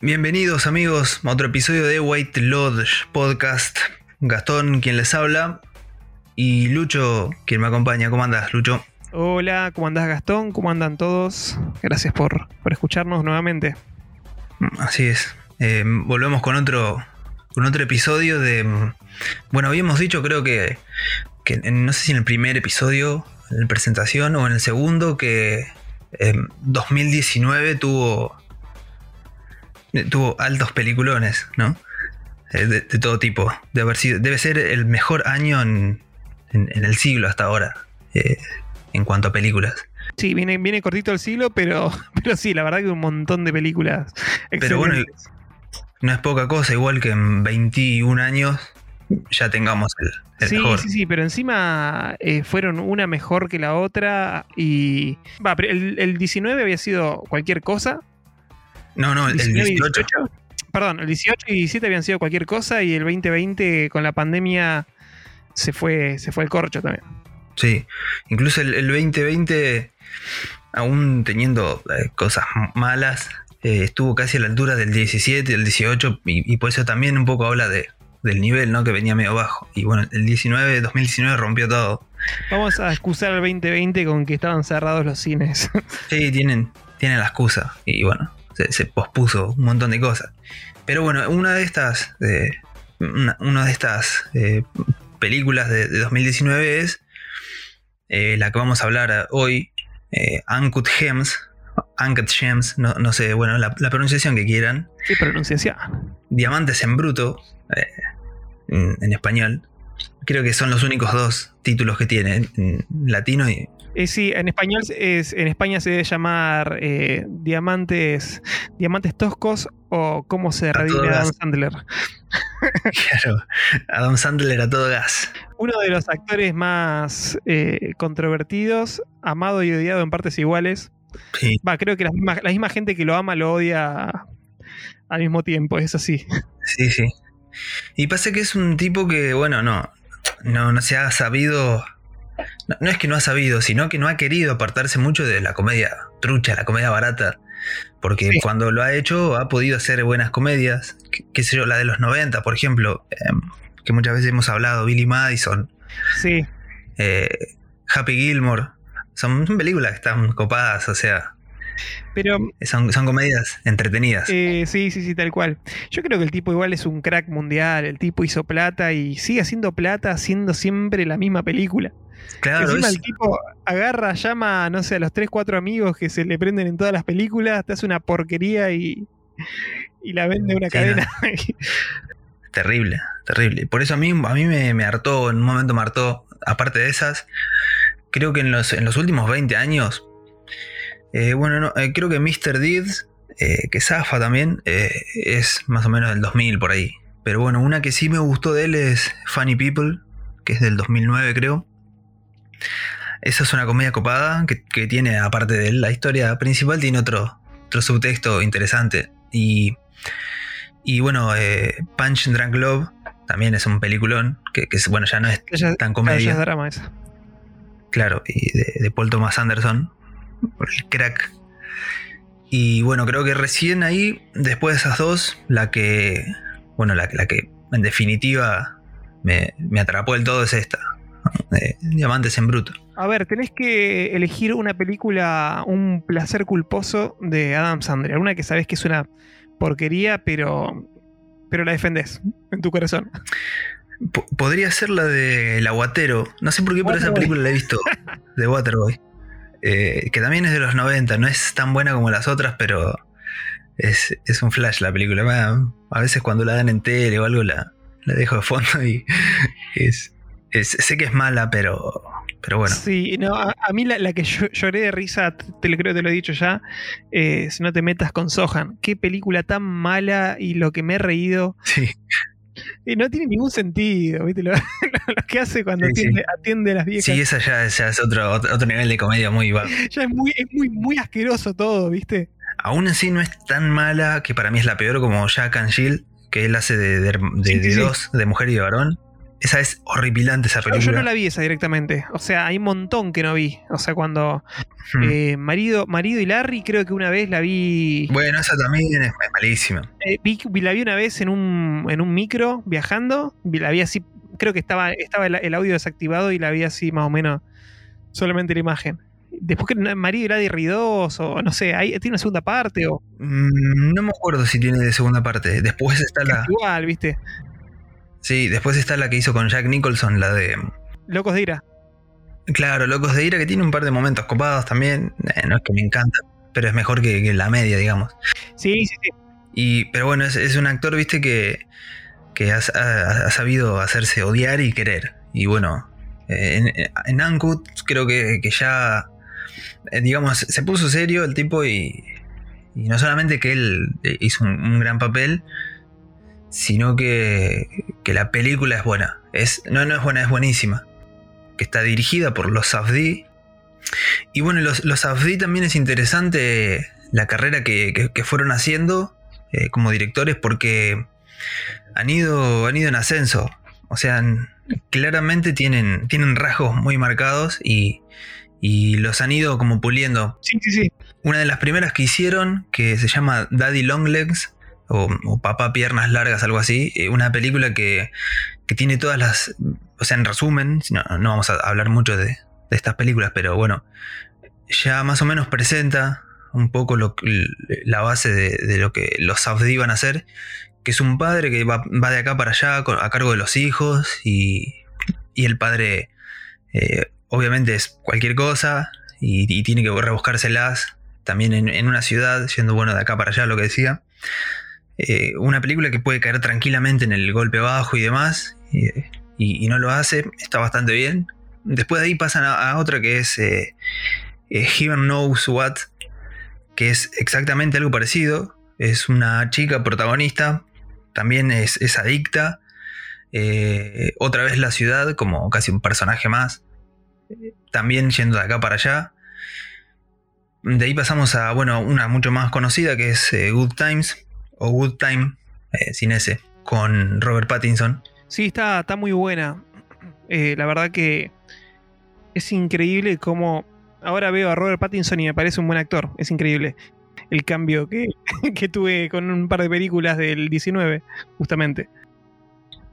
Bienvenidos amigos a otro episodio de White Lodge Podcast. Gastón quien les habla y Lucho quien me acompaña. ¿Cómo andas, Lucho? Hola, ¿cómo andás Gastón? ¿Cómo andan todos? Gracias por, por escucharnos nuevamente. Así es. Eh, volvemos con otro, con otro episodio de... Bueno, habíamos dicho creo que, que en- no sé si en el primer episodio, en la presentación o en el segundo, que eh, 2019 tuvo, tuvo altos peliculones, ¿no? Eh, de, de todo tipo. De haber sido, debe ser el mejor año en, en- en el siglo hasta ahora, eh, en cuanto a películas. Sí, viene, viene cortito el siglo, pero, pero sí, la verdad que un montón de películas Pero bueno. No es poca cosa, igual que en 21 años ya tengamos el, el sí, mejor. sí, sí, pero encima eh, fueron una mejor que la otra y... Va, pero el, el 19 había sido cualquier cosa. No, no, el 19 y 18. Perdón, el 18 y 17 habían sido cualquier cosa y el 2020 con la pandemia se fue, se fue el corcho también. Sí, incluso el, el 2020, aún teniendo eh, cosas malas, eh, estuvo casi a la altura del 17, del 18, y, y por eso también un poco habla de, del nivel, ¿no? Que venía medio bajo. Y bueno, el 19, 2019 rompió todo. Vamos a excusar el 2020 con que estaban cerrados los cines. Sí, tienen, tienen la excusa. Y bueno, se, se pospuso un montón de cosas. Pero bueno, una de estas, eh, una, una de estas eh, películas de, de 2019 es eh, la que vamos a hablar hoy, Uncut Gems. Uncut Gems, no, no sé, bueno, la, la pronunciación que quieran. Qué pronunciación. Diamantes en bruto, en, en español. Creo que son los únicos dos títulos que tiene, en latino y, Eh, sí, en español es, en España se debe llamar eh, diamantes, diamantes toscos o cómo se redime Adam gas. Sandler. claro, Adam Sandler a todo gas. Uno de los actores más eh, controvertidos, amado y odiado en partes iguales. Sí, Va, creo que la misma, la misma gente que lo ama lo odia al mismo tiempo, es así. Sí, sí. Y pasa que es un tipo que, bueno, no, no, no se ha sabido. No, no es que no ha sabido, sino que no ha querido apartarse mucho de la comedia trucha, la comedia barata. Porque Sí. cuando lo ha hecho, ha podido hacer buenas comedias. Qué, sé yo, la de los 90, por ejemplo, em, que muchas veces hemos hablado, Billy Madison, Sí, eh, Happy Gilmore. Son, son películas que están copadas, o sea, pero son, son comedias entretenidas. Eh, sí, sí, sí, tal cual. Yo creo que el tipo igual es un crack mundial. El tipo hizo plata y sigue haciendo plata haciendo siempre la misma película. Claro, Encima es- el tipo agarra, llama, no sé, a los 3, 4 amigos que se le prenden en todas las películas, te hace una porquería y, y la vende una Sí, cadena. Terrible, terrible. Por eso a mí, a mí me, me hartó, en un momento me hartó, aparte de esas, creo que en los, en los últimos 20 años, eh, bueno, no, eh, creo que Mr. Deeds, eh, que zafa también, eh, es más o menos del 2000 por ahí. Pero bueno, una que sí me gustó de él es Funny People, que es del 2009 creo. Esa es una comedia copada que, que tiene, aparte de la historia principal, tiene otro, otro subtexto interesante. Y y bueno, eh, Punch and Drunk Love también es un peliculón, que, que es, bueno, ya no es tan comedia, es drama esa. claro, y de, de Paul Thomas Anderson, por el crack. Y bueno, creo que recién ahí, después de esas dos, la que, bueno, la, la que en definitiva me, me atrapó del todo es esta. Eh, Diamantes en Bruto. A ver, tenés que elegir una película, un placer culposo de Adam Sandler. Una que sabes que es una porquería, pero, pero la defendés en tu corazón. P- podría ser la de El Aguatero. No sé por qué, pero esa película la he visto. De Waterboy. Eh, que también es de los 90. No es tan buena como las otras, pero es, es un flash la película. A veces cuando la dan en tele o algo la, la dejo de fondo y es, es- sé que es mala, pero, pero bueno. Sí, no, a, a mí la, la que yo lloré de risa, te lo creo, te lo he dicho ya, eh, si no te metas con Sohan. Qué película tan mala y lo que me he reído. Sí, Y no tiene ningún sentido, ¿viste? Lo, lo que hace cuando Sí, sí. atiende, a las viejas. sí esa ya, ya es otro, otro nivel de comedia muy bajo. Ya es muy, es muy, muy asqueroso todo, ¿viste? Aún así no es tan mala, que para mí es la peor como Jack and Jill, que él hace de, de- de- Sí, dos, de mujer y de varón. Esa es horripilante esa película. yo no la vi esa directamente. O sea, hay un montón que no vi. O sea, cuando Hmm. eh, marido, marido y Larry, creo que una vez la vi. Bueno, esa también es, malísima. eh, vi- la vi una vez en un, en un micro viajando. vi- La vi así. Creo que estaba, estaba el, el audio desactivado y la vi así más o menos. Solamente la imagen. Después que marido y Larry 2, o no sé, hay, tiene una segunda parte, o Mm, no me acuerdo si tiene de segunda parte. Después está la. igual, ¿viste? Sí, después está la que hizo con Jack Nicholson, la de. Locos de ira. Claro, Locos de Ira, que tiene un par de momentos copados también. Eh, no es que me encanta, pero es mejor que, que la media, digamos. Sí, sí, sí. Y, pero bueno, es, es un actor, viste, que, que ha, ha- ha sabido hacerse odiar y querer. Y bueno, eh, en, en Ankut creo que, que ya, eh, digamos, se puso serio el tipo y, y no solamente que él eh, hizo un, un gran papel, sino que, que la película es buena. Es, no, no es buena, es buenísima. Que está dirigida por los Safdie. Y bueno, los, los Safdie también es interesante la carrera que, que- que fueron haciendo eh, como directores porque han ido, han ido en ascenso. O sea, han- claramente tienen, tienen rasgos muy marcados y, y los han ido como puliendo. Sí, sí, sí. Una de las primeras que hicieron, que se llama Daddy Longlegs, o, Papá Piernas Largas, algo así, eh, una película que, que tiene todas las... O sea, en resumen, no, no vamos a hablar mucho de, estas películas, pero bueno, ya más o menos presenta un poco lo, la base de, lo que los Safdie van a hacer, que es un padre que va, de acá para allá a cargo de los hijos y, y el padre eh, obviamente es cualquier cosa y, tiene que rebuscárselas también en, una ciudad, yendo bueno de acá para allá, lo que decía. Eh, una película que puede caer tranquilamente en el golpe bajo y demás, y, y- no lo hace, está bastante bien. Después de ahí pasan a, otra que es eh, eh, Heaven Knows What, que es exactamente algo parecido. Es una chica protagonista, también es, es adicta. eh, otra vez la ciudad, como casi un personaje más. También yendo de acá para allá. De ahí pasamos a, bueno, una mucho más conocida que es eh, Good Times, o Good Time, eh, sin ese, con Robert Pattinson. Sí, está, está muy buena. Eh, la verdad que es increíble cómo ahora veo a Robert Pattinson y me parece un buen actor. Es increíble el cambio que, que tuve con un par de películas del 19, justamente.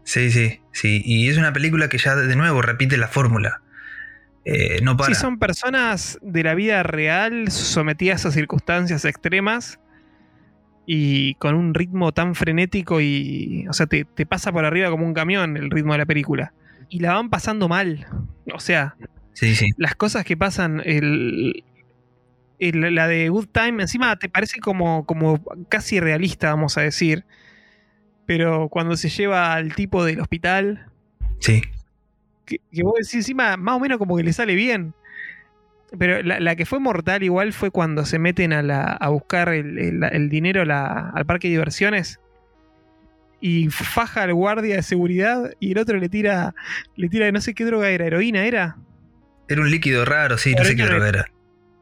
Sí, sí, sí. Y es una película que ya de nuevo repite la fórmula. Eh, no para. Sí, son personas de la vida real sometidas a circunstancias extremas y con un ritmo tan frenético y, o sea, te, te pasa por arriba como un camión el ritmo de la película. Y la van pasando mal. O sea, Sí, sí. las cosas que pasan, el, el- la de Good Time, encima te parece como, como casi realista, vamos a decir. Pero cuando se lleva al tipo del hospital, Sí. que, que vos decís encima, más o menos como que le sale bien. Pero la, la que fue mortal igual fue cuando se meten a, la- a buscar el, el- el dinero la- al parque de diversiones. Y faja al guardia de seguridad y el otro le tira, le tira, no sé qué droga era, heroína era. Era un líquido raro, sí, no sé qué droga era.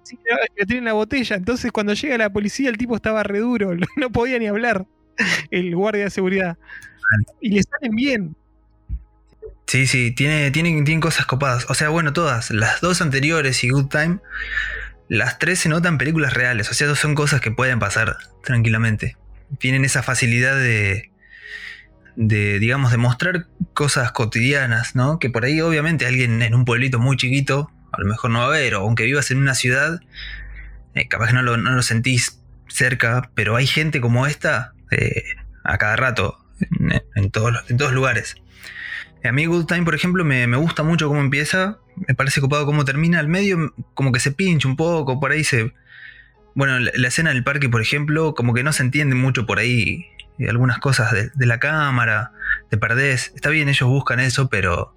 Sí, no, le tienen la botella. Entonces, cuando llega la policía, el tipo estaba re duro. No podía ni hablar. El guardia de seguridad. Y le salen bien. Sí, sí, tiene, cosas copadas. O sea, bueno, todas. Las dos anteriores y Good Time, las tres se notan películas reales. O sea, son cosas que pueden pasar tranquilamente. Tienen esa facilidad de, de digamos, de mostrar cosas cotidianas, ¿no? Que por ahí, obviamente, alguien en un pueblito muy chiquito, a lo mejor no va a ver, o aunque vivas en una ciudad, eh, capaz que no lo, no lo sentís cerca, pero hay gente como esta eh, a cada rato, en, en todos, en todos lugares. A mí Good Time, por ejemplo, me, me gusta mucho cómo empieza. Me parece copado cómo termina. Al medio como que se pincha un poco, por ahí se... Bueno, la, la escena del parque, por ejemplo, como que no se entiende mucho por ahí algunas cosas de, de la cámara, te perdés. Está bien, ellos buscan eso, pero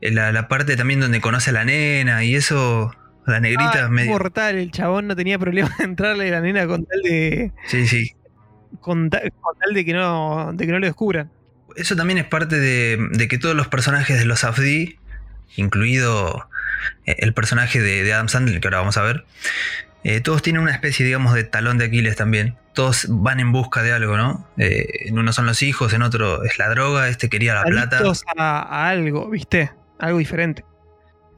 eh, la, la parte también donde conoce a la nena y eso, la negrita Ah, medio... mortal, el chabón no tenía problema de entrarle a la nena con tal de. Sí, sí. con, ta- con tal de que no. de que no lo descubran. Eso también es parte de, de que todos los personajes de los Afdi, incluido eh, el personaje de, de Adam Sandler, que ahora vamos a ver, eh, todos tienen una especie, digamos, de talón de Aquiles también. Todos van en busca de algo, ¿no? Eh, en uno son los hijos, en otro es la droga, este quería la plata. A, a algo, ¿viste? Algo diferente.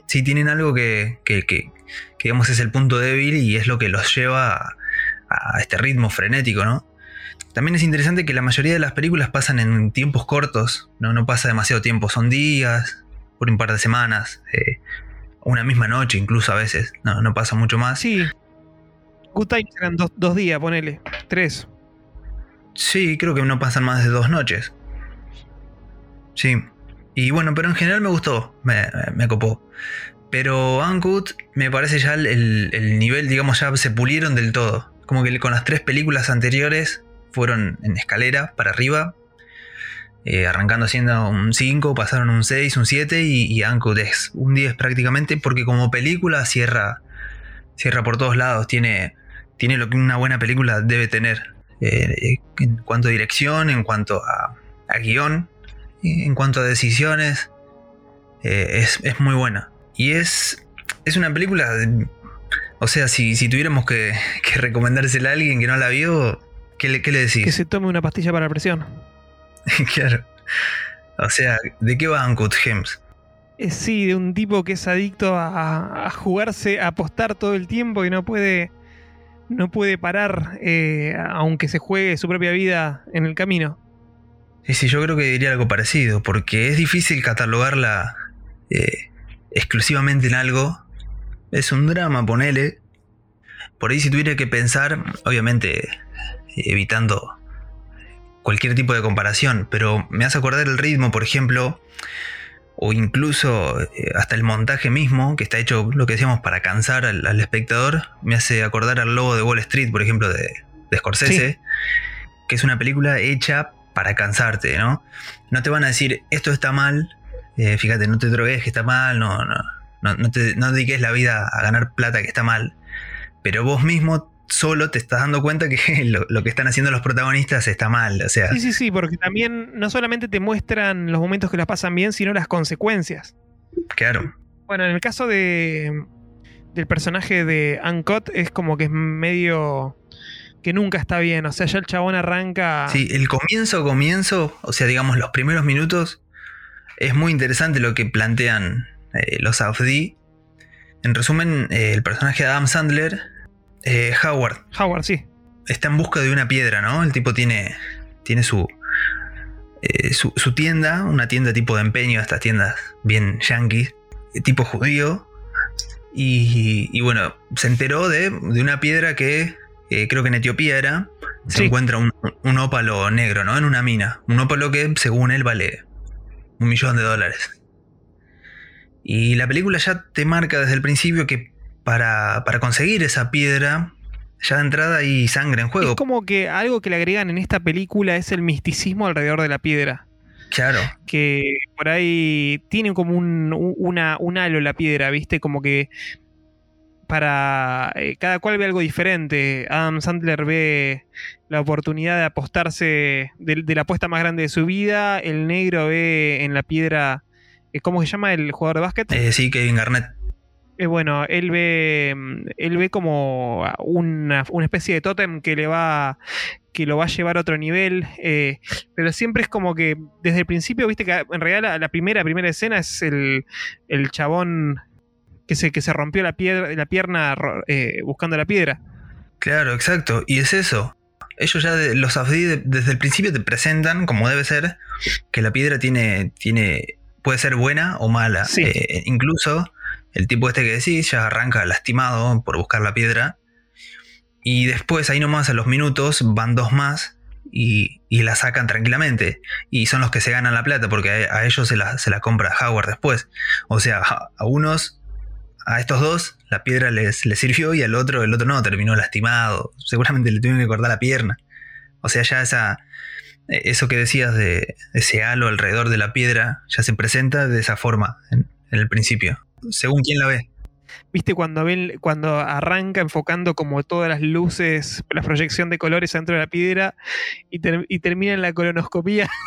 Sí, tienen algo que, que, que- que, digamos, es el punto débil y es lo que los lleva a, a este ritmo frenético, ¿no? También es interesante que la mayoría de las películas pasan en tiempos cortos, no, no pasa demasiado tiempo, son días, por un par de semanas, eh, una misma noche incluso a veces, no, no pasa mucho más. Sí. Good Times eran dos, dos días, ponele. Tres. Sí, creo que no pasan más de dos noches. Sí. Y bueno, pero en general me gustó, me, me copó. Pero Uncut me parece ya el, el- el nivel, digamos, ya se pulieron del todo. Como que con las tres películas anteriores fueron en escalera para arriba. eh, arrancando siendo un 5, pasaron un 6, un 7 y, y Uncut es un 10 prácticamente porque como película cierra, cierra por todos lados. Tiene, tiene lo que una buena película debe tener. eh, en cuanto a dirección, en cuanto a, a guion, en cuanto a decisiones. eh, es, es muy buena. Y es, es una película... o sea, si, si tuviéramos que, que recomendársela a alguien que no la vio, ¿qué le, qué le decís? Que se tome una pastilla para la presión. claro. O sea, ¿de qué va Uncut Gems? Eh, sí, de un tipo que es adicto a, a jugarse, a apostar todo el tiempo y no puede. No puede parar, eh, aunque se juegue su propia vida en el camino. Y sí, yo creo que diría algo parecido, porque es difícil catalogarla eh, exclusivamente en algo. Es un drama, ponele. Por ahí si tuviera que pensar, obviamente evitando cualquier tipo de comparación, pero me hace acordar el ritmo, por ejemplo, o incluso eh, hasta el montaje mismo, que está hecho, lo que decíamos, para cansar al, al espectador, me hace acordar al lobo de Wall Street, por ejemplo, de, de Scorsese, Sí. que es una película hecha para cansarte, ¿no? No te van a decir, esto está mal, eh, fíjate, no te drogues que está mal, no, no, no, no te no dediques la vida a ganar plata que está mal, pero vos mismo solo te estás dando cuenta que lo, lo que están haciendo los protagonistas está mal, o sea, Sí, sí, sí, porque también no solamente te muestran los momentos que las pasan bien, sino las consecuencias. claro. Bueno, en el caso de del personaje de Uncut es como que es medio que nunca está bien, o sea, ya el chabón arranca Sí, el comienzo, comienzo, o sea, digamos, los primeros minutos, es muy interesante lo que plantean eh, los AFD. En resumen, eh, el personaje de Adam Sandler, eh, Howard, Howard, sí. está en busca de una piedra, ¿no? El tipo tiene, tiene su, eh, su, su tienda, una tienda tipo de empeño, estas tiendas bien yankees, eh, tipo judío. Y, y bueno, se enteró de, de una piedra que eh, creo que en Etiopía era. Se Sí. encuentra un, un ópalo negro, ¿no? En una mina. Un ópalo que según él vale un millón de dólares. Y la película ya te marca desde el principio que para, para conseguir esa piedra, ya de entrada hay sangre en juego. Es como que algo que le agregan en esta película es el misticismo alrededor de la piedra. Claro, Que por ahí tiene como un, un- una, un halo la piedra, ¿viste? Como que para eh, cada cual ve algo diferente. Adam Sandler ve la oportunidad de apostarse de, de la apuesta más grande de su vida. El negro ve en la piedra, eh, ¿cómo se llama el jugador de básquet? eh, sí, Kevin Garnett. Eh, bueno, él ve, mm, él ve como una, una especie de tótem que le va, que lo va a llevar a otro nivel, eh, pero siempre es como que desde el principio, viste que en realidad la, la primera, primera escena es el, el chabón que se, que se rompió la, piedra, la pierna eh, buscando la piedra. Claro, exacto. Y es eso. Ellos ya, de- los Afdi, de- desde el principio te presentan, como debe ser, que la piedra tiene, tiene puede ser buena o mala. Sí. Incluso el tipo este que decís ya arranca lastimado por buscar la piedra. Y después, ahí nomás a los minutos, van dos más y, y la sacan tranquilamente. Y son los que se ganan la plata porque a, ellos se la, se compra Howard después. O sea, a, unos, a estos dos, la piedra les, sirvió y al otro, el otro no, terminó lastimado. Seguramente le tuvieron que cortar la pierna. O sea, ya esa, eso que decías de ese halo alrededor de la piedra ya se presenta de esa forma en el principio. Según quién la ve. ¿Viste cuando ven, cuando arranca enfocando como todas las luces, la proyección de colores dentro de la piedra y, ter- y termina en la colonoscopía?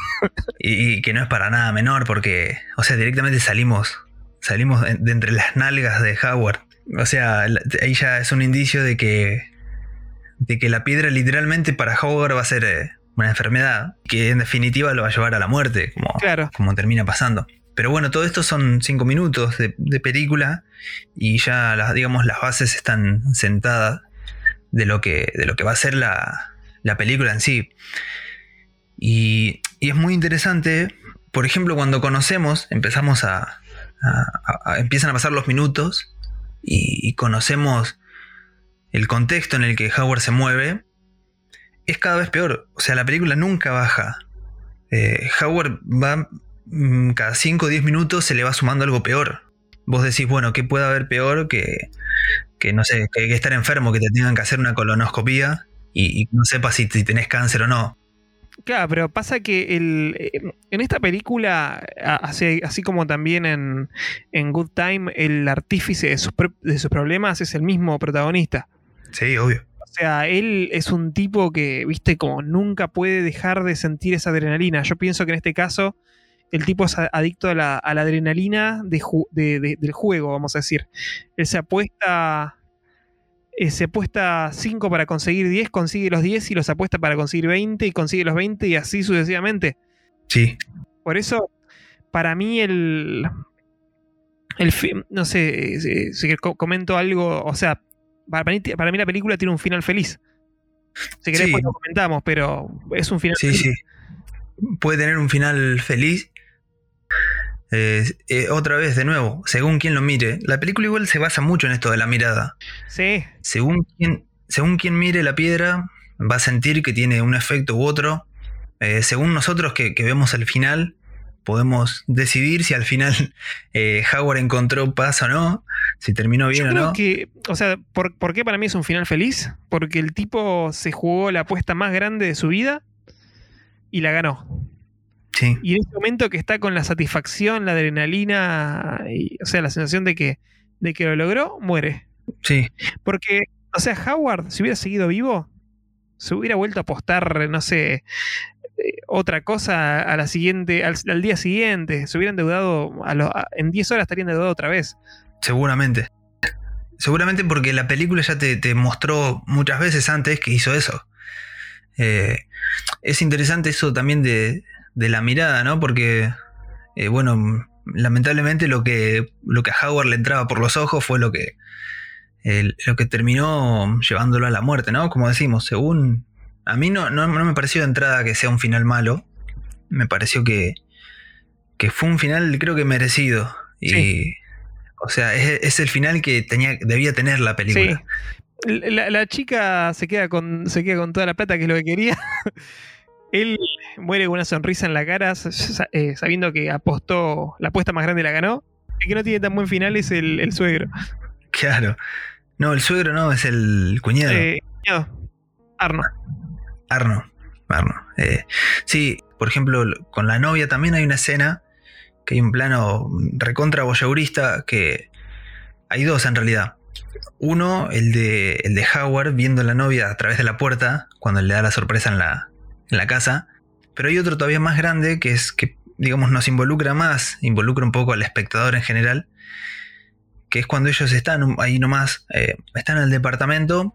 Y, y que no es para nada menor porque, o sea, directamente salimos, salimos de, entre las nalgas de Howard. O sea, ahí ya es un indicio de que, de que la piedra literalmente para Howard va a ser eh, una enfermedad que en definitiva lo va a llevar a la muerte, como, Claro. como termina pasando. Pero bueno, todo esto son cinco minutos de, película y ya las, digamos, las bases están sentadas de lo que, de lo que va a ser la, la película en sí. Y, y es muy interesante, por ejemplo, cuando conocemos, empezamos a, empiezan a pasar los minutos y, conocemos el contexto en el que Howard se mueve, es cada vez peor. O sea, la película nunca baja. Eh, Howard va cada 5 o 10 minutos se le va sumando algo peor. Vos decís, bueno, ¿qué puede haber peor que, que no sé, que, que estar enfermo, que te tengan que hacer una colonoscopía y, y no sepas si, si tenés cáncer o no? Claro, pero pasa que el, eh, en esta película, así, así como también en, en Good Time, el artífice de sus, de sus problemas es el mismo protagonista. Sí, obvio. O sea, él es un tipo que, viste, como nunca puede dejar de sentir esa adrenalina. Yo pienso que en este caso, el tipo es adicto a la, a la adrenalina de ju- de- de- del juego, vamos a decir. Él se apuesta. eh, se apuesta 5 para conseguir 10, consigue los 10 y los apuesta para conseguir 20 y consigue los 20 y así sucesivamente. Sí, Por eso, para mí el... el no sé, si, si co- comento algo, o sea, para mí, para mí la película tiene un final feliz. Si querés, Sí. después lo comentamos, pero es un final sí, feliz. sí. Puede tener un final feliz. Eh, eh, otra vez, de nuevo, según quien lo mire. La película igual se basa mucho en esto de la mirada. Sí, Según quien, según quien mire la piedra, va a sentir que tiene un efecto u otro. Eh, según nosotros que, que vemos el final, podemos decidir si al final eh, Howard encontró paz o no, si terminó bien Yo o creo no. que, o sea, ¿por, por qué para mí es un final feliz? Porque el tipo se jugó la apuesta más grande de su vida y la ganó. Sí, Y en ese momento que está con la satisfacción, la adrenalina, y, o sea, la sensación de que, de que lo logró, muere. sí, Porque, o sea, Howard, si hubiera seguido vivo, se hubiera vuelto a apostar, no sé, eh, otra cosa a la siguiente, al, al día siguiente. Se hubieran endeudado, a lo- a- en 10 horas estarían endeudados otra vez. seguramente. Seguramente porque la película ya te, te mostró muchas veces antes que hizo eso. Eh, es interesante eso también de, de la mirada, ¿no? Porque, eh, bueno, lamentablemente lo que, lo que a Howard le entraba por los ojos fue lo que, lo que terminó llevándolo a la muerte, ¿no? Como decimos, según... A mí no, no, no me pareció de entrada que sea un final malo. Me pareció que, que fue un final creo que merecido. Y, Sí. O sea, es, es el final que tenía, debía tener la película. Sí. La, la chica se queda, con, se queda con toda la plata, que es lo que quería. Él muere con una sonrisa en la cara, eh, sabiendo que apostó, la apuesta más grande la ganó. El que no tiene tan buen final es el, el suegro. Claro. No, el suegro no, es el cuñado. Eh, no, Arno. Arno. Arno. Eh, sí, por ejemplo, con la novia también hay una escena que hay un plano recontra voyeurista que hay dos en realidad. Uno, el de, el de Howard viendo a la novia a través de la puerta cuando le da la sorpresa en la, en la casa. Pero hay otro todavía más grande que es que, digamos, nos involucra más, involucra un poco al espectador en general, que es cuando ellos están ahí nomás, eh, están en el departamento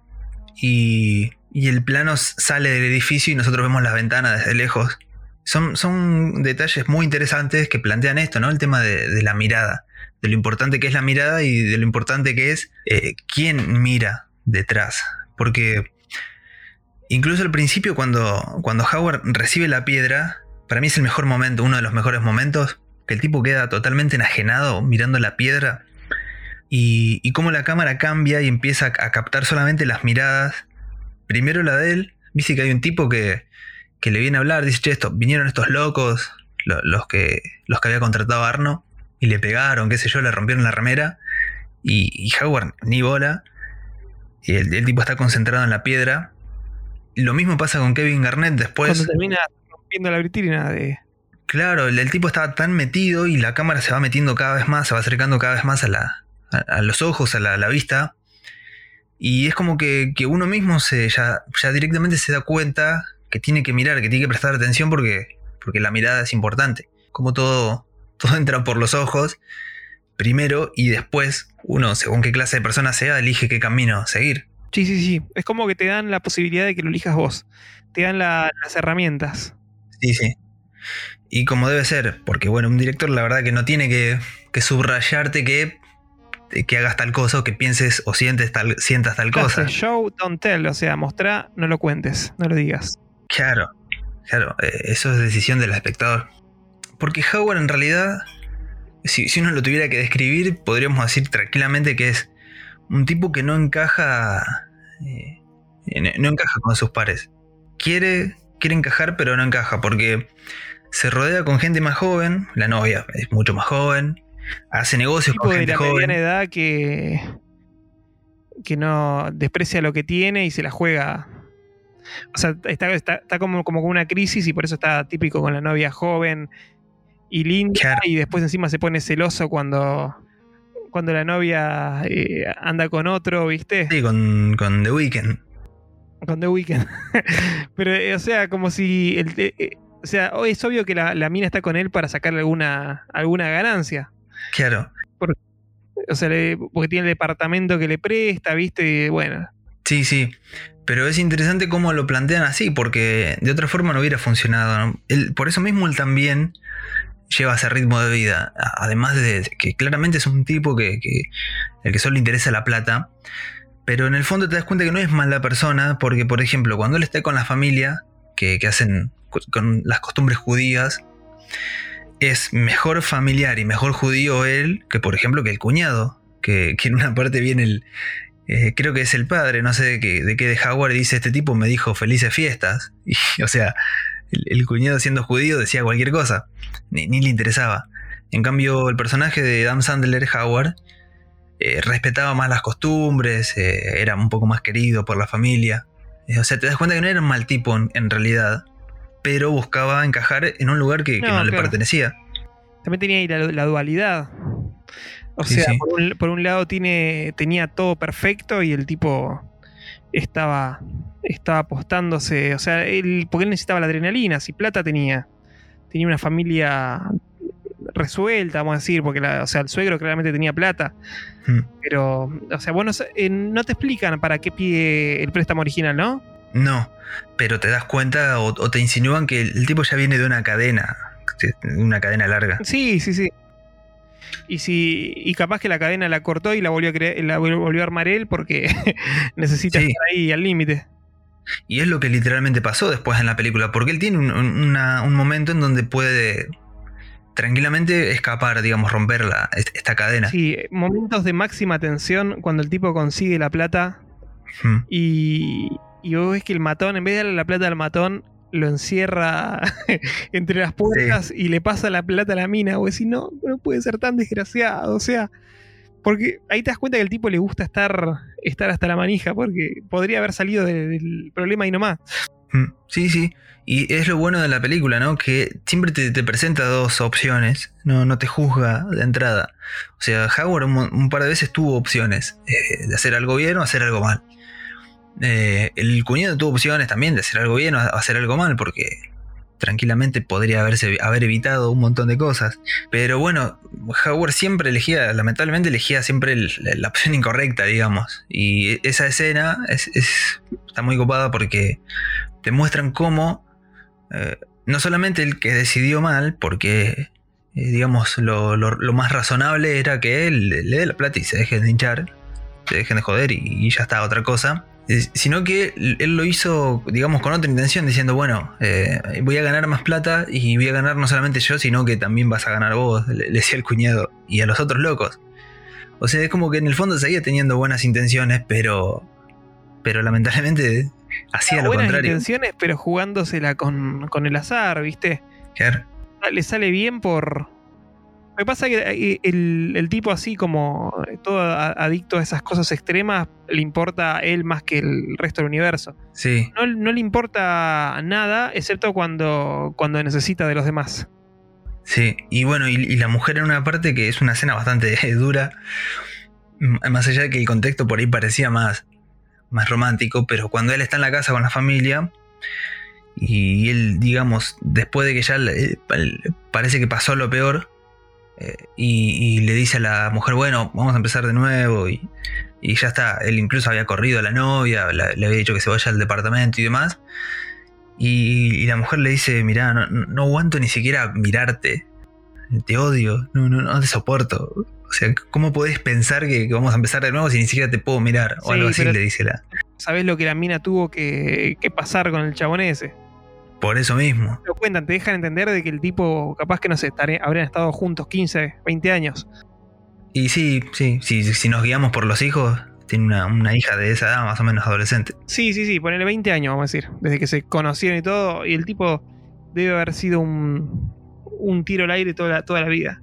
y, y el plano sale del edificio y nosotros vemos las ventanas desde lejos. Son, son detalles muy interesantes que plantean esto, ¿no? El tema de, la mirada, de lo importante que es la mirada y de lo importante que es eh, quién mira detrás. Porque incluso al principio, cuando, cuando Howard recibe la piedra, para mí es el mejor momento, uno de los mejores momentos, que el tipo queda totalmente enajenado mirando la piedra y, cómo la cámara cambia y empieza a captar solamente las miradas. Primero la de él, viste que hay un tipo que, que le viene a hablar, dice, che, esto, vinieron estos locos, lo- los, que, los que había contratado a Arno, y le pegaron, qué sé yo, le rompieron la remera, y, Howard ni bola, y el tipo está concentrado en la piedra. Lo mismo pasa con Kevin Garnett después. Cuando termina rompiendo la vitrina de. Claro, el, el tipo estaba tan metido y la cámara se va metiendo cada vez más, se va acercando cada vez más a, la, a, a los ojos, a la, a la vista. Y es como que, que uno mismo se, ya, ya directamente se da cuenta que tiene que mirar, que tiene que prestar atención porque, porque la mirada es importante. Como todo, todo entra por los ojos. primero y después uno, según qué clase de persona sea, elige qué camino seguir. Sí, sí, sí. Es como que te dan la posibilidad de que lo elijas vos. Te dan la- las herramientas. Sí, sí. Y como debe ser, porque bueno, un director la verdad que no tiene que, que subrayarte que, que hagas tal cosa o que pienses o sientes tal, sientas tal cosa. Show, don't tell. O sea, mostrá, no lo cuentes, no lo digas. Claro, claro, eh, eso es decisión del espectador. Porque Howard en realidad, si, si uno lo tuviera que describir, podríamos decir tranquilamente que es un tipo que no encaja, eh, no encaja con sus pares. Quiere, quiere encajar, pero no encaja porque se rodea con gente más joven, la novia es mucho más joven, hace negocios tipo con de gente la joven. mediana edad que, que no desprecia lo que tiene y se la juega. O sea, está, está, está como, como con una crisis y por eso está típico con la novia joven y linda Claro. y después encima se pone celoso cuando, cuando la novia eh, anda con otro, ¿viste? Sí, con, con The Weeknd. Con The Weeknd. Pero, eh, o sea, como si... el- eh, eh, o sea, es obvio que la, la mina está con él para sacarle alguna, alguna ganancia. Claro. O sea, le- porque tiene el departamento que le presta, ¿viste? Y bueno, Sí, sí. Pero es interesante cómo lo plantean así, porque de otra forma no hubiera funcionado. ¿no? Él- por eso mismo él también lleva ese ritmo de vida. Además de que claramente es un tipo que, el que solo le interesa la plata. Pero en el fondo te das cuenta que no es mala persona, porque por ejemplo, cuando él está con la familia, que, que hacen con las costumbres judías, es mejor familiar y mejor judío él que por ejemplo que el cuñado. Que, que en una parte viene el, eh, creo que es el padre, no sé de qué, de qué de Howard, dice, este tipo me dijo felices fiestas. O sea, el, el cuñado siendo judío decía cualquier cosa, ni, ni le interesaba. En cambio, el personaje de Adam Sandler, Howard, eh, respetaba más las costumbres, eh, era un poco más querido por la familia. Eh, o sea, te das cuenta que no era un mal tipo en, en realidad, pero buscaba encajar en un lugar que, que No, no, le claro. pertenecía. también tenía ahí la, la dualidad. O Sí, sea, sí. Por, un, por un lado tiene, tenía todo perfecto y el tipo estaba, estaba apostándose. O sea, él, porque él necesitaba la adrenalina, si plata tenía. Tenía una familia resuelta, vamos a decir, porque la- o sea, el suegro claramente tenía plata. Mm. Pero, o sea, bueno, no te explican para qué pide el préstamo original, ¿no? No, pero te das cuenta o, o te insinúan que el, tipo ya viene de una cadena, de una cadena larga. Sí, sí, sí. Y si y capaz que la cadena la cortó y la volvió a la vol- volvió a armar él porque necesita Sí. estar ahí al límite. Y es lo que literalmente pasó después en la película, porque él tiene un, un- una- un momento en donde puede tranquilamente escapar, digamos, romper la, est- esta cadena. Sí, momentos de máxima tensión cuando el tipo consigue la plata Mm. y, y vos ves que el matón, en vez de darle la plata al matón, lo encierra entre las puertas y le pasa la plata a la mina. O decís, no, no puede ser tan desgraciado. O sea, porque ahí te das cuenta que el tipo le gusta estar, estar hasta la manija, porque podría haber salido de- del problema ahí nomás. Mm, Sí, sí. Y es lo bueno de la película, ¿no? Que siempre te, presenta dos opciones, no, no te juzga de entrada. O sea, Howard un par de veces tuvo opciones eh, de hacer algo bien o hacer algo mal. Eh, el cuñado tuvo opciones también de hacer algo bien o hacer algo mal, porque tranquilamente podría haberse, haber evitado un montón de cosas. Pero bueno, Howard siempre elegía, lamentablemente elegía siempre la, opción incorrecta, digamos. Y esa escena es, es- está muy copada porque te muestran cómo eh, no solamente el que decidió mal, porque eh, digamos lo, lo- más razonable era que él le, dé la plata y se dejen de hinchar, se dejen de joder y ya está, otra cosa. Eh, Sino que él lo hizo, digamos, con otra intención, diciendo, bueno, eh, voy a ganar más plata y voy a ganar no solamente yo, sino que también vas a ganar vos, le, decía el cuñado, y a los otros locos. O sea, es como que en el fondo seguía teniendo buenas intenciones, pero, pero lamentablemente hacía lo Buenas contrario. intenciones, pero jugándosela con, con el azar, ¿viste? Claro. Le sale bien por. Lo que pasa es que eh, el, el tipo, así como todo a- adicto a esas cosas extremas, le importa a él más que el resto del universo. Sí, No, no le importa nada, excepto cuando, cuando necesita de los demás. sí. Y bueno, y, y la mujer en una parte que es una escena bastante dura. Más allá de que el contexto por ahí parecía más, más romántico, pero cuando él está en la casa con la familia y él, digamos, después de que ya le- pa- parece que pasó lo peor, Eh, y, le dice a la mujer, bueno, vamos a empezar de nuevo. Y, ya está, él incluso había corrido a la novia, le había dicho que se vaya al departamento y demás. Y, la mujer le dice, mirá, no, aguanto ni siquiera mirarte. Te odio, no, no, no te soporto. O sea, ¿cómo podés pensar que, vamos a empezar de nuevo si ni siquiera te puedo mirar? O algo así le dice la. ¿Sabés lo que la mina tuvo que, pasar con el chabón ese? Por eso mismo. Lo cuentan, te dejan entender de que el tipo, capaz que no sé, habrían estado juntos 15, 20 años. Y sí, sí, sí, si nos guiamos por los hijos, tiene una, hija de esa edad, más o menos adolescente. Sí, sí, sí, ponele 20 años, vamos a decir, desde que se conocieron y todo, y el tipo debe haber sido un, un tiro al aire toda la, toda la vida.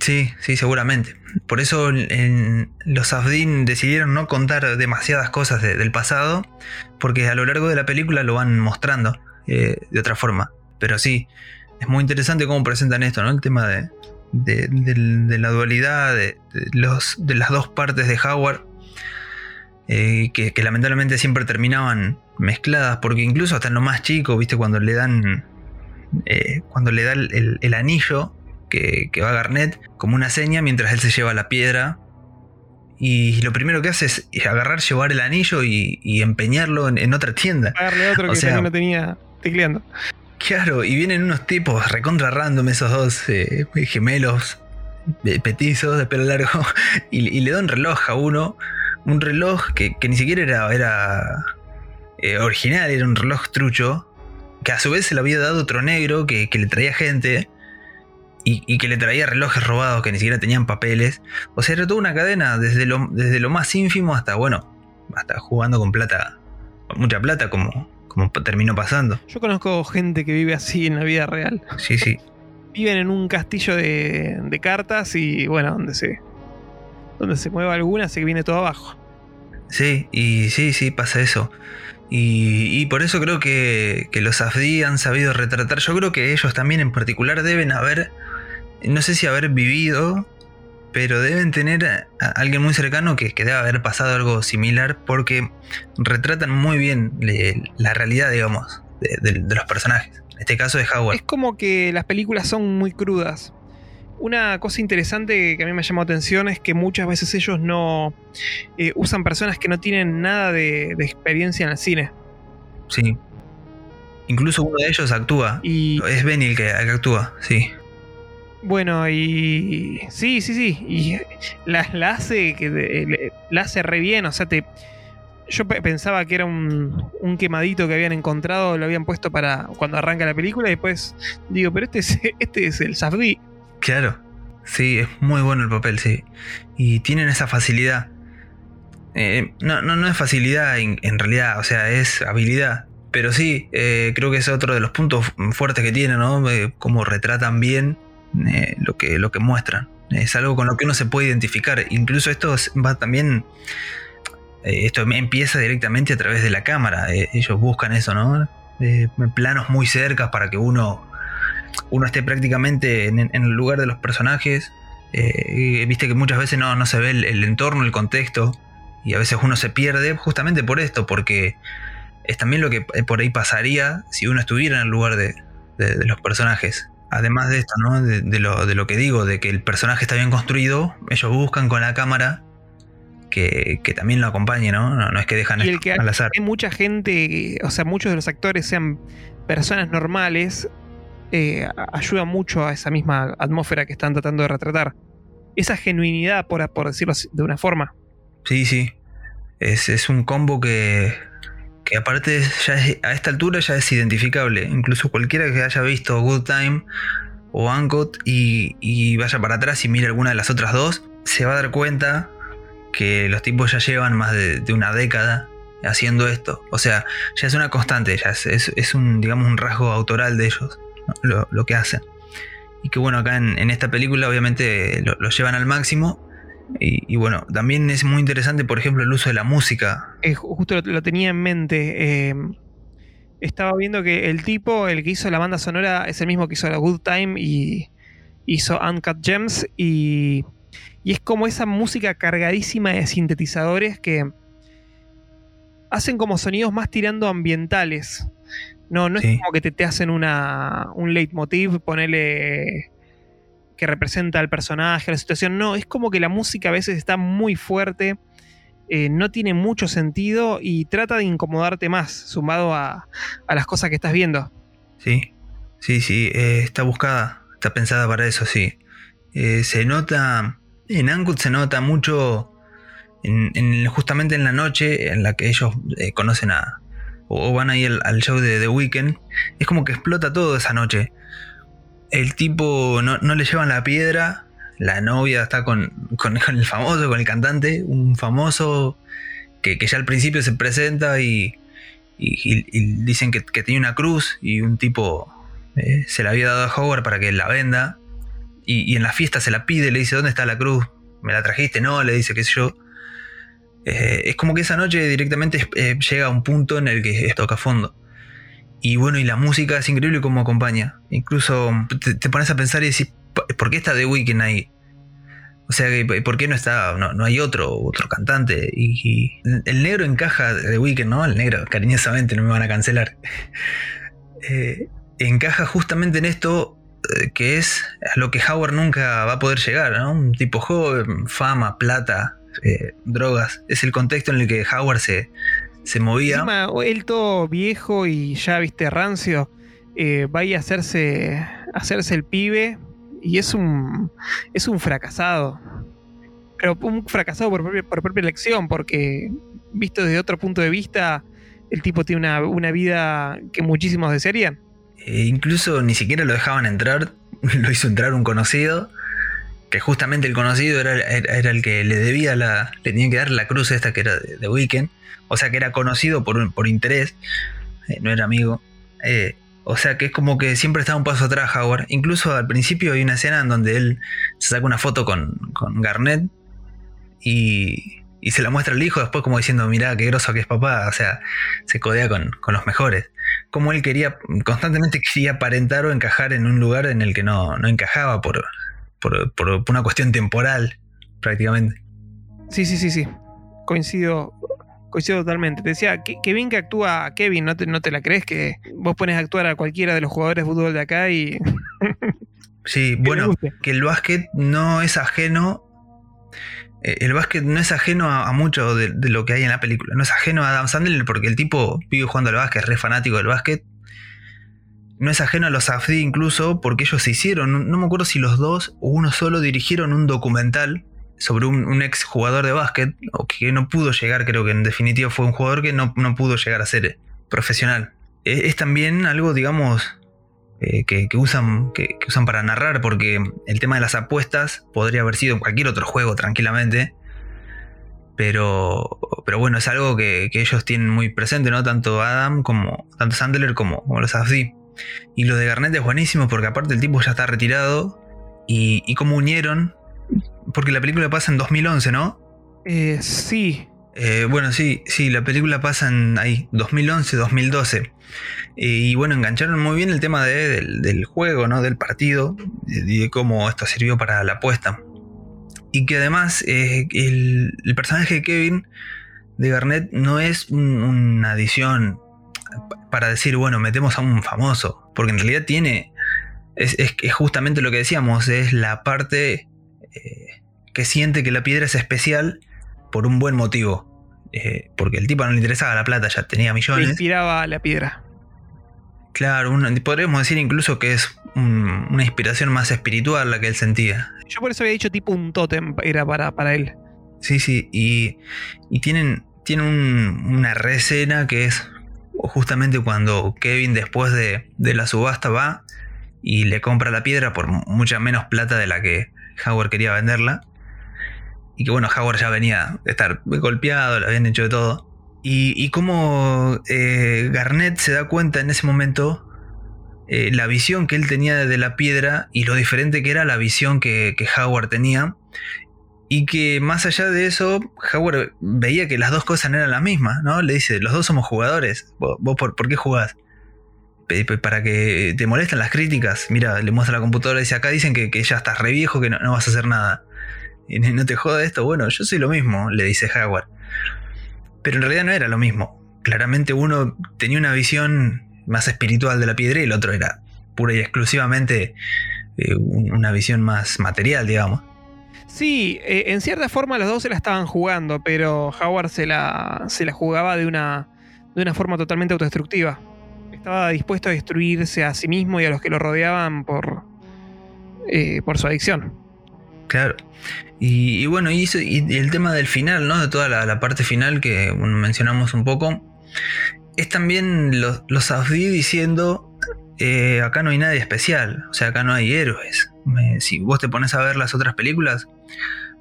Sí, sí, seguramente. Por eso los Afdin decidieron no contar demasiadas cosas del pasado, porque a lo largo de la película lo van mostrando eh, de otra forma. Pero sí, es muy interesante cómo presentan esto, ¿no? El tema de, de, la dualidad, de, los, de las dos partes de Howard, eh, que, lamentablemente siempre terminaban mezcladas, porque incluso hasta en lo más chico, viste, cuando le dan, eh, cuando le da el, anillo que, va a Garnet como una seña mientras él se lleva la piedra. Y lo primero que hace es agarrar, llevar el anillo y, empeñarlo en, otra tienda. Darle otro que no tenía tecleando. Claro, y vienen unos tipos recontra random, esos dos eh, gemelos petizos de pelo largo, y, le dan reloj a uno un reloj que, ni siquiera era, eh, original, era un reloj trucho, que a su vez se lo había dado otro negro que, le traía gente y, que le traía relojes robados que ni siquiera tenían papeles. O sea, era toda una cadena, desde lo, desde lo más ínfimo hasta, bueno, hasta jugando con plata, mucha plata, como, como terminó pasando. Yo conozco gente que vive así en la vida real. Sí, sí. Viven en un castillo de, de cartas y, bueno, donde se donde se mueva alguna, se viene todo abajo. Sí, y sí, sí, pasa eso. Y, por eso creo que, los AFDI han sabido retratar. Yo creo que ellos también en particular deben haber, no sé si haber vivido, pero deben tener a alguien muy cercano que, que debe haber pasado algo similar porque retratan muy bien la realidad, digamos, de los personajes. En este caso de Howard. Es como que las películas son muy crudas. Una cosa interesante que a mí me llamó atención es que muchas veces ellos no eh, usan personas que no tienen nada de, experiencia en el cine. Sí. Incluso uno de ellos actúa. Y es Benny el que, actúa, sí. Bueno, y. Sí, sí, sí. Y la, hace. Que, la hace re bien. O sea, te. Yo pensaba que era un, un, quemadito que habían encontrado, lo habían puesto para cuando arranca la película, y después digo, pero este es, este es el Safdie. Claro, sí, es muy bueno el papel, sí. Y tienen esa facilidad. Eh, no, no, no es facilidad en, realidad, o sea, es habilidad. Pero sí, eh, creo que es otro de los puntos fuertes que tienen, ¿no? Eh, cómo retratan bien lo, que, lo que muestran. Es algo con lo que uno se puede identificar. Incluso esto va también. esto empieza directamente a través de la cámara. ellos buscan eso, ¿no? planos muy cerca para que uno uno esté prácticamente en, el lugar de los personajes. Eh, viste que muchas veces no, se ve el, entorno, el contexto, y a veces uno se pierde justamente por esto, porque es también lo que por ahí pasaría si uno estuviera en el lugar de, los personajes. Además de esto, ¿no? De, lo, que digo, de que el personaje está bien construido, ellos buscan con la cámara que, también lo acompañe, ¿no? ¿no? es que dejan y el que al azar. Hay mucha gente, o sea, muchos de los actores sean personas normales, eh, ayuda mucho a esa misma atmósfera que están tratando de retratar. Esa genuinidad, por, por decirlo de una forma. Sí, sí. Es, un combo que, que aparte ya a esta altura ya es identificable. Incluso cualquiera que haya visto Good Time o Uncut y, y vaya para atrás y mire alguna de las otras dos, se va a dar cuenta que los tipos ya llevan más de, una década haciendo esto. O sea, ya es una constante, ya es, es, un, digamos, un rasgo autoral de ellos lo, que hacen. Y que bueno, acá en, esta película obviamente lo, llevan al máximo. Y, bueno, también es muy interesante, por ejemplo, el uso de la música. justo lo, tenía en mente. Em, estaba viendo que el tipo, el que hizo la banda sonora, es el mismo que hizo la Good Time y hizo Uncut Gems. Y, y es como esa música cargadísima de sintetizadores que hacen como sonidos más tirando ambientales. No, no es como que te, te hacen una, un leitmotiv, ponele, que representa al personaje, la situación. No, es como que la música a veces está muy fuerte, eh, no tiene mucho sentido y trata de incomodarte más, sumado a, a las cosas que estás viendo. Sí, sí, sí, eh, está buscada, está pensada para eso, sí. Eh, se nota, en Ankut se nota mucho, en, justamente en la noche en la que ellos conocen a, o van ahí al, al show de The Weeknd, es como que explota todo esa noche el tipo no, le llevan la piedra, la novia está con, el famoso, con el cantante, un famoso que, ya al principio se presenta y, dicen que, tiene una cruz y un tipo eh, se la había dado a Howard para que la venda y, en la fiesta se la pide, le dice, ¿dónde está la cruz? ¿Me la trajiste? No, le dice, qué sé yo. Eh, es como que esa noche directamente eh, llega a un punto en el que toca fondo. Y bueno, y la música es increíble como acompaña. Incluso te, pones a pensar y decís, ¿por qué está The Weeknd ahí? O sea, ¿por qué no está, no, hay otro, otro cantante? Y, el negro encaja The Weeknd, ¿no? El negro, cariñosamente, no me van a cancelar. Eh, encaja justamente en esto eh, que es a lo que Howard nunca va a poder llegar, ¿no? Un tipo joven, fama, plata, eh, drogas. Es el contexto en el que Howard se, se movía. Encima, él todo viejo y ya, viste, rancio, eh, va a hacerse, hacerse el pibe y es un, es un fracasado. Pero un fracasado por propia, por propia elección, porque visto desde otro punto de vista, el tipo tiene una, vida que muchísimos desearían. E incluso ni siquiera lo dejaban entrar, lo hizo entrar un conocido, que justamente el conocido era, el que le debía la, le tenía que dar la cruz esta que era de, Weekend o sea que era conocido por, por interés, eh, no era amigo. Eh, o sea que es como que siempre estaba un paso atrás Howard. Incluso al principio hay una escena en donde él se saca una foto con, Garnett y, se la muestra al hijo después como diciendo, mirá, qué groso que es papá. O sea, se codea con, los mejores. Como él quería, constantemente quería aparentar o encajar en un lugar en el que no, encajaba por, por, por una cuestión temporal, prácticamente. Sí, sí, sí, sí. Coincido, coincido totalmente. Te decía, que, bien que actúa Kevin, ¿no te, ¿no te la crees? Que vos pones a actuar a cualquiera de los jugadores de fútbol de acá y... sí, bueno, que el básquet no es ajeno eh, el básquet no es ajeno a, mucho de, lo que hay en la película. No es ajeno a Adam Sandler porque el tipo vive jugando al básquet, es re fanático del básquet. No es ajeno a los Safdie incluso porque ellos se hicieron, no, me acuerdo si los dos o uno solo dirigieron un documental sobre un, ex jugador de básquet, o que no pudo llegar, creo que en definitiva fue un jugador que no, pudo llegar a ser profesional. Es, también algo, digamos, eh, que, usan, que, usan para narrar, porque el tema de las apuestas podría haber sido en cualquier otro juego tranquilamente. Pero, pero bueno, es algo que, ellos tienen muy presente, ¿no? Tanto Adam como tanto Sandler como, como los AFD. Y lo de Garnett es buenísimo porque aparte el tipo ya está retirado y, y cómo unieron porque la película pasa en 2011, ¿no? Eh, sí. Eh, bueno, sí, sí, la película pasa en ahí, 2011, 2012. y bueno, engancharon muy bien el tema del, juego, ¿no? Del partido y de, cómo esto sirvió para la apuesta. Y que además eh, el, personaje de Kevin de Garnett no es una adición para decir, bueno, metemos a un famoso, porque en realidad tiene, es, es justamente lo que decíamos, es la parte eh, que siente que la piedra es especial por un buen motivo. Eh, porque el tipo no le interesaba la plata, ya tenía millones. Le inspiraba la piedra. Claro, podríamos decir incluso que es una inspiración más espiritual la que él sentía. Yo por eso había dicho tipo un tótem era para, para él. Sí, sí, y, tienen, tienen una rescena que es justamente cuando Kevin después de, de la subasta va y le compra la piedra por mucha menos plata de la que Howard quería venderla. Y que bueno, Howard ya venía de estar golpeado, le habían hecho de todo. Y, y cómo eh, Garnett se da cuenta en ese momento eh, la visión que él tenía de la piedra y lo diferente que era la visión que, Howard tenía. Y que más allá de eso, Howard veía que las dos cosas no eran las mismas, ¿no? Le dice, los dos somos jugadores, ¿vos, por, por, qué jugás? para que te molesten las críticas. Mira, le muestra la computadora y dice, acá dicen que, ya estás re viejo, que no, vas a hacer nada. Y no te joda esto. Bueno, yo soy lo mismo, le dice Howard. Pero en realidad no era lo mismo. Claramente uno tenía una visión más espiritual de la piedra y el otro era pura y exclusivamente eh, una visión más material, digamos. Sí, eh, en cierta forma los dos se la estaban jugando, pero Howard se la, se la jugaba de una, de una forma totalmente autodestructiva. Estaba dispuesto a destruirse a sí mismo y a los que lo rodeaban por, eh, por su adicción. Claro. Y, bueno, y, el tema del final, ¿no? De toda la, parte final que mencionamos un poco, es también los, los diciendo, eh, acá no hay nadie especial, o sea, acá no hay héroes. si vos te pones a ver las otras películas,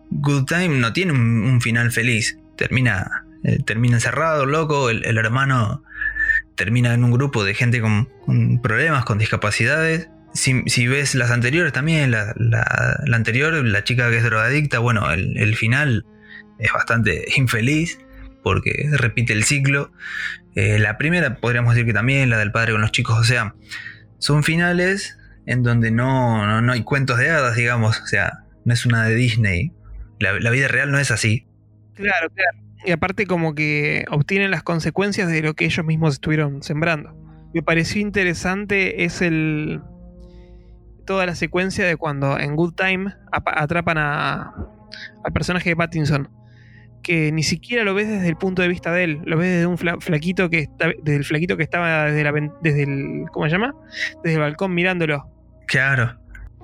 Good Time no tiene un, final feliz, termina, eh, termina encerrado, loco, el, hermano termina en un grupo de gente con problemas, con discapacidades, si, ves las anteriores también, la, anterior, la chica que es drogadicta, bueno, el, final es bastante infeliz porque repite el ciclo. Eh, la primera podríamos decir que también, la del padre con los chicos, o sea, son finales en donde no, no, hay cuentos de hadas, digamos, o sea, no es una de Disney. La, la vida real no es así. Claro, claro. Y aparte como que obtienen las consecuencias de lo que ellos mismos estuvieron sembrando. Me pareció interesante es el, toda la secuencia de cuando en Good Time atrapan a, al personaje de Pattinson. Que ni siquiera lo ves desde el punto de vista de él, lo ves desde un flaquito que está, desde el flaquito que estaba desde, la, desde el. ¿Cómo se llama? Desde el balcón mirándolo. Claro.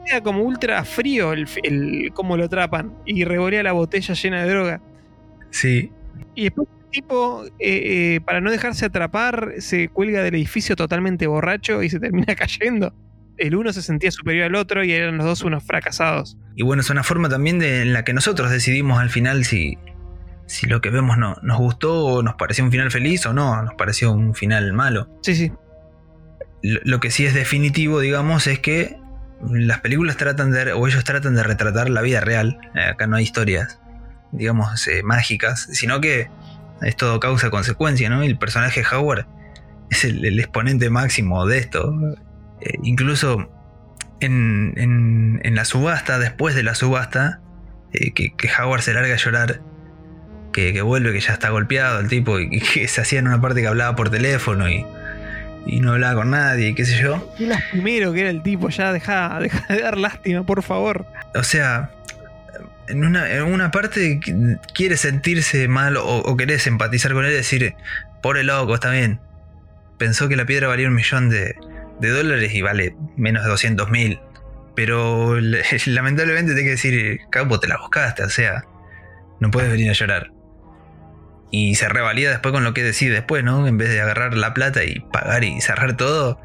Queda como ultra frío el, el cómo lo atrapan. Y revorea la botella llena de droga. Sí. Y después el tipo, eh, eh, para no dejarse atrapar, se cuelga del edificio totalmente borracho y se termina cayendo el uno se sentía superior al otro y eran los dos unos fracasados. Y bueno, es una forma también de, en la que nosotros decidimos al final si, si lo que vemos no, nos gustó o nos pareció un final feliz o no, nos pareció un final malo. Sí, sí. Lo, que sí es definitivo, digamos, es que las películas tratan de, o ellos tratan de retratar la vida real. Eh, acá no hay historias, digamos, eh, mágicas, sino que es todo causa-consecuencia, ¿no? Y el personaje Howard es el exponente máximo de esto. Eh, incluso en, la subasta, después de la subasta, eh, que, Howard se larga a llorar, que, vuelve, que ya está golpeado el tipo, y, que se hacía en una parte que hablaba por teléfono y, no hablaba con nadie, y qué sé yo. Qué primero que era el tipo, ya deja, de dar lástima, por favor. O sea, en una, parte quiere sentirse mal o, o querés empatizar con él y decir, pobre loco, está bien. Pensó que la piedra valía un millón de, de dólares y vale menos de 200 mil. Pero lamentablemente tengo que decir, Capo, te la buscaste, o sea, no puedes venir a llorar. Y se revalida después con lo que decide después, ¿no? En vez de agarrar la plata y pagar y cerrar todo,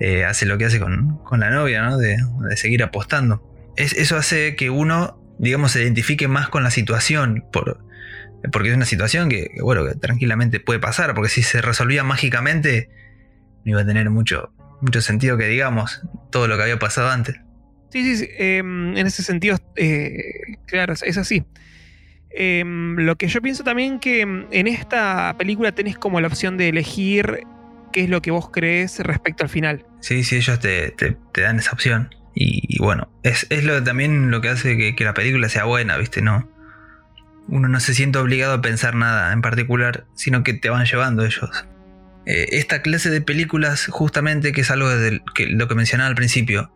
eh, hace lo que hace con, la novia, ¿no? De, seguir apostando. Es, eso hace que uno, digamos, se identifique más con la situación, por, porque es una situación que, bueno, que tranquilamente puede pasar, porque si se resolvía mágicamente, no iba a tener mucho, mucho sentido que digamos todo lo que había pasado antes. Sí, sí, sí. Em, en ese sentido, eh, claro, es así. Em, lo que yo pienso también que em, en esta película tenés como la opción de elegir qué es lo que vos crees respecto al final. Sí, sí, ellos te, dan esa opción. Y, bueno, es, lo, también lo que hace que, que, la película sea buena, ¿viste? No, uno no se siente obligado a pensar nada en particular, sino que te van llevando ellos. Eh, esta clase de películas, justamente, que es algo de lo que mencionaba al principio,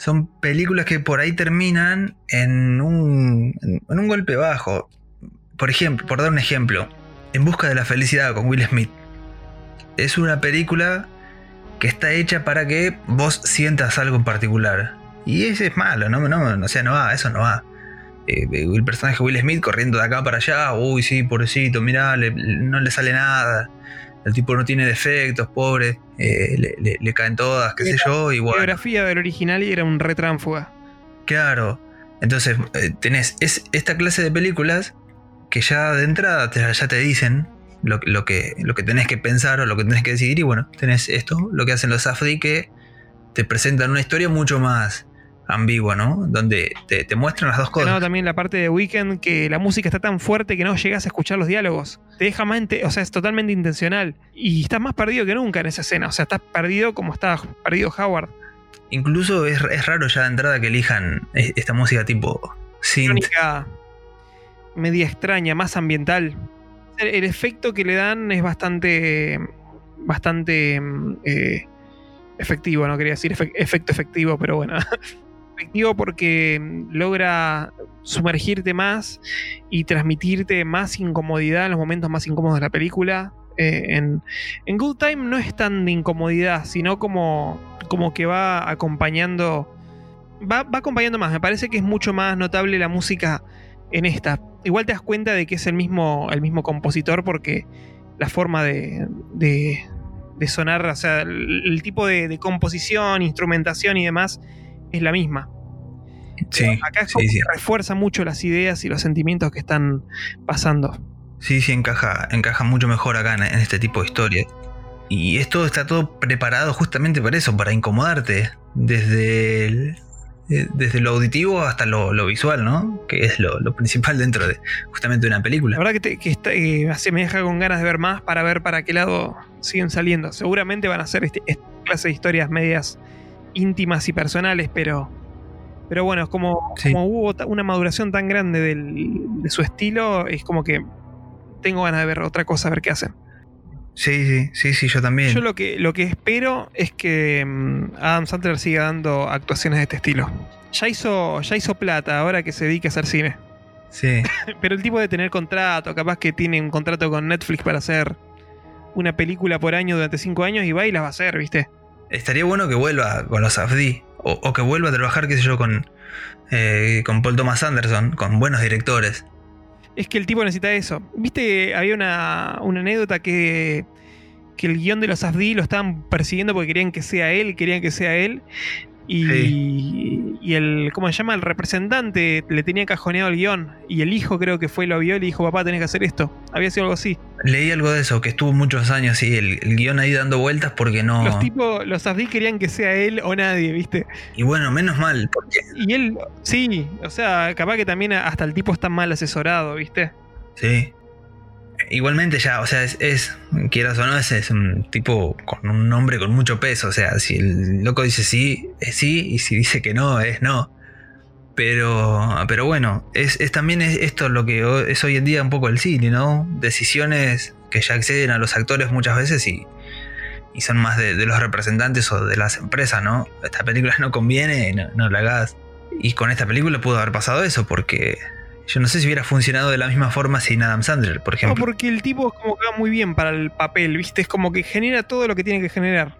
son películas que por ahí terminan en un, en un golpe bajo. Por ejemplo, por dar un ejemplo, En Busca de la Felicidad con Will Smith. Es una película que está hecha para que vos sientas algo en particular. Y ese es malo, no, no, o sea, no va, eso no va. Eh, el personaje Will Smith corriendo de acá para allá, uy, sí, pobrecito, mirá, no le sale nada el tipo no tiene defectos, pobre, eh, le, caen todas, qué sé yo, igual. La biografía del original y era un retránfuga. Claro, entonces eh, tenés es, esta clase de películas que ya de entrada ya te dicen lo, que, lo que tenés que pensar o lo que tenés que decidir y bueno, tenés esto, lo que hacen los Safdie que te presentan una historia mucho más ambigua, ¿no? Donde te, muestran las dos cosas. No, también la parte de Weekend que la música está tan fuerte que no llegas a escuchar los diálogos. Te deja mente, o sea, es totalmente intencional. Y estás más perdido que nunca en esa escena. O sea, estás perdido como estaba perdido Howard. Incluso es, raro ya de entrada que elijan e, esta música tipo synth. media extraña, más ambiental. El, efecto que le dan es bastante. bastante. Mm, eh, efectivo, no quería decir efe- efecto efectivo, pero bueno. efectivo porque mm, logra sumergirte más y transmitirte más incomodidad en los momentos más incómodos de la película. Eh, en, Good Time no es tan de incomodidad, sino como, como que va acompañando. Va, va acompañando más. Me parece que es mucho más notable la música en esta. Igual te das cuenta de que es el mismo, el mismo compositor porque la forma de, de, de sonar, o sea, el, tipo de composición, instrumentación y demás es la misma. Sí, Acá es sí, como sí. que refuerza mucho las ideas y los sentimientos que están pasando. Sí, sí, encaja, encaja mucho mejor acá en, en este tipo de historias. Y esto está todo preparado justamente para eso, para incomodarte. Desde, el- eh, desde lo auditivo hasta lo, lo visual, ¿no? Que es lo, lo principal dentro de justamente una La película. verdad que, te- que está- así me deja con ganas de ver más para ver para qué lado siguen saliendo. Seguramente van a ser este, esta clase de historias medias íntimas y personales, pero, pero bueno, es como, Sí. como hubo una maduración tan grande del- de su estilo, es como que tengo ganas de ver otra cosa, a ver qué hacen. Sí, sí, sí, sí, yo también. Yo lo que, lo que espero es que mm, Adam Sandler siga dando actuaciones de este estilo. Ya hizo, ya hizo plata ahora que se dedica a hacer cine. Sí, Pero el tipo de tener contrato, capaz que tiene un contrato con Netflix para hacer una película por año durante cinco años y va y la va a hacer, ¿viste? Estaría bueno que vuelva con los AFD. O, o que vuelva a trabajar, qué sé yo, con, eh, con Paul Thomas Anderson, con buenos directores. Es que el tipo necesita eso. ¿Viste? Había una, una anécdota que, que el guion de los AFD lo estaban persiguiendo porque querían que sea él, querían que sea él. Y, y el, ¿cómo se llama? El representante le tenía cajoneado el guion. Y el hijo creo que fue, lo vio y le dijo, papá, tenés que hacer esto. Había sido algo así. Leí algo de eso, que estuvo muchos años, sí, el, el guion ahí dando vueltas porque no... Los tipos, los AFD querían que sea él o nadie, ¿viste? Y bueno, menos mal, porque Y él, sí, o sea, capaz que también hasta el tipo está mal asesorado, ¿viste? Sí. Igualmente ya, o sea, es, es, quieras o no, es, es un tipo con un nombre con mucho peso. O sea, si el loco dice sí, es sí, y si dice que no, es no. Pero, pero bueno, es, es también es esto lo que es hoy en día un poco el cine, ¿no? Decisiones que ya exceden a los actores muchas veces y, y son más de, de los representantes o de las empresas, ¿no? Esta película no conviene, no, no la hagas. Y con esta película pudo haber pasado eso, porque yo no sé si hubiera funcionado de la misma forma sin Adam Sandler, por No, ejemplo. porque el tipo es como que va muy bien para el papel, ¿viste? Es como que genera todo lo que tiene que generar.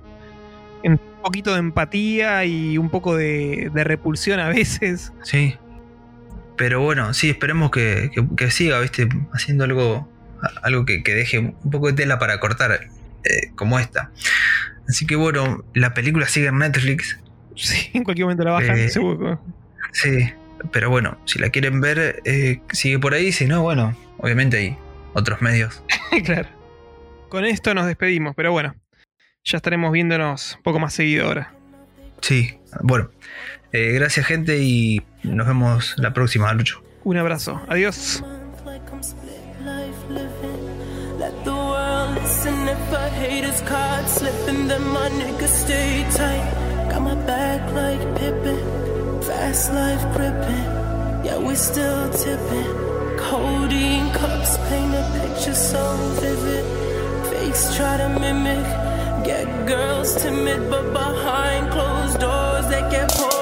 Un poquito de empatía y un poco de, de repulsión a veces. Sí. Pero bueno, sí, esperemos que, que- que siga, ¿viste? Haciendo algo, algo que, que deje un poco de tela para cortar, eh, como esta. Así que bueno, la película sigue en Netflix. Sí, en cualquier momento la bajan, Eh, seguro. Sí. Pero bueno, si la quieren ver, eh, sigue por ahí. Si no, bueno, obviamente hay otros medios. claro. Con esto nos despedimos, pero bueno. Ya estaremos viéndonos un poco más seguido ahora. Sí. Bueno, eh, gracias gente y nos vemos la próxima, Lucho. Un abrazo. Adiós. Got my back like Pippin, fast life gripping. Yeah, we still tipping. Codeine cups paint a picture so vivid. Fakes try to mimic. Get girls timid, but behind closed doors they get pulled.